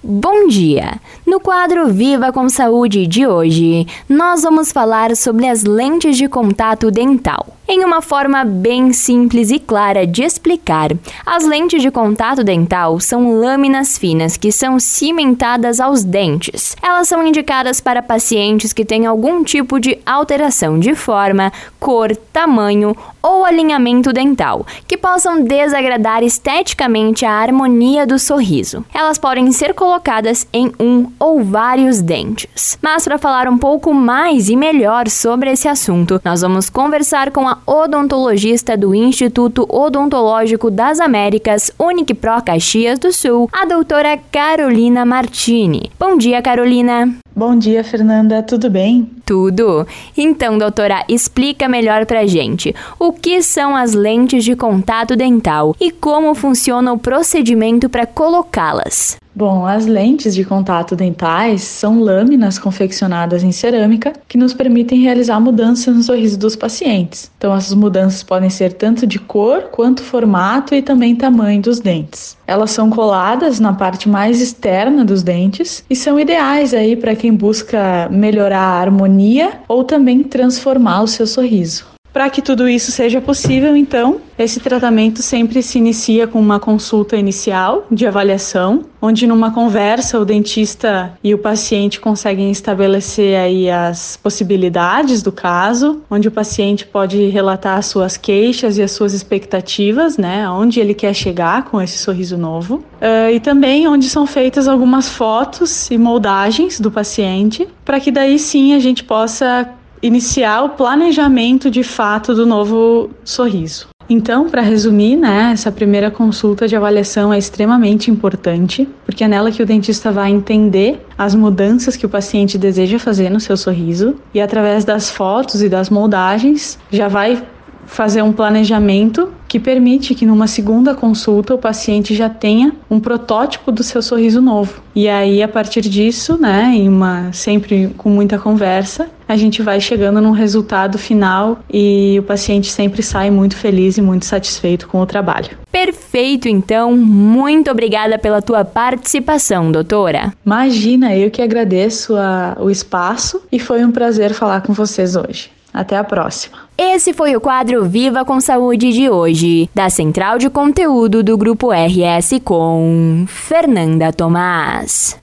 Bom dia! No quadro Viva com Saúde de hoje, nós vamos falar sobre as lentes de contato dental. Em uma forma bem simples e clara de explicar, as lentes de contato dental são lâminas finas que são cimentadas aos dentes. Elas são indicadas para pacientes que têm algum tipo de alteração de forma, cor, tamanho ou alinhamento dental, que possam desagradar esteticamente a harmonia do sorriso. Elas podem ser colocadas em um ou vários dentes. Mas para falar um pouco mais e melhor sobre esse assunto, nós vamos conversar com a odontologista do Instituto Odontológico das Américas, Uniquipro Caxias do Sul, a doutora Carolina Martini. Bom dia, Carolina. Bom dia, Fernanda. Tudo bem? Tudo. Então, doutora, explica melhor pra gente o que são as lentes de contato dental e como funciona o procedimento para colocá-las. Bom, as lentes de contato dentais são lâminas confeccionadas em cerâmica que nos permitem realizar mudanças no sorriso dos pacientes. Então, essas mudanças podem ser tanto de cor quanto formato e também tamanho dos dentes. Elas são coladas na parte mais externa dos dentes e são ideais aí para quem busca melhorar a harmonia ou também transformar o seu sorriso. Para que tudo isso seja possível, então, esse tratamento sempre se inicia com uma consulta inicial de avaliação, onde numa conversa o dentista e o paciente conseguem estabelecer aí as possibilidades do caso, onde o paciente pode relatar as suas queixas e as suas expectativas, né, onde ele quer chegar com esse sorriso novo, uh, e também onde são feitas algumas fotos e moldagens do paciente, para que daí sim a gente possa iniciar o planejamento de fato do novo sorriso. Então, para resumir, né, essa primeira consulta de avaliação é extremamente importante, porque é nela que o dentista vai entender as mudanças que o paciente deseja fazer no seu sorriso e através das fotos e das moldagens já vai fazer um planejamento que permite que numa segunda consulta o paciente já tenha um protótipo do seu sorriso novo. E aí a partir disso, né, em uma sempre com muita conversa, a gente vai chegando num resultado final e o paciente sempre sai muito feliz e muito satisfeito com o trabalho. Perfeito, então. Muito obrigada pela tua participação, doutora. Imagina, eu que agradeço a, o espaço e foi um prazer falar com vocês hoje. Até a próxima. Esse foi o quadro Viva com Saúde de hoje, da Central de Conteúdo do Grupo RS com Fernanda Tomás.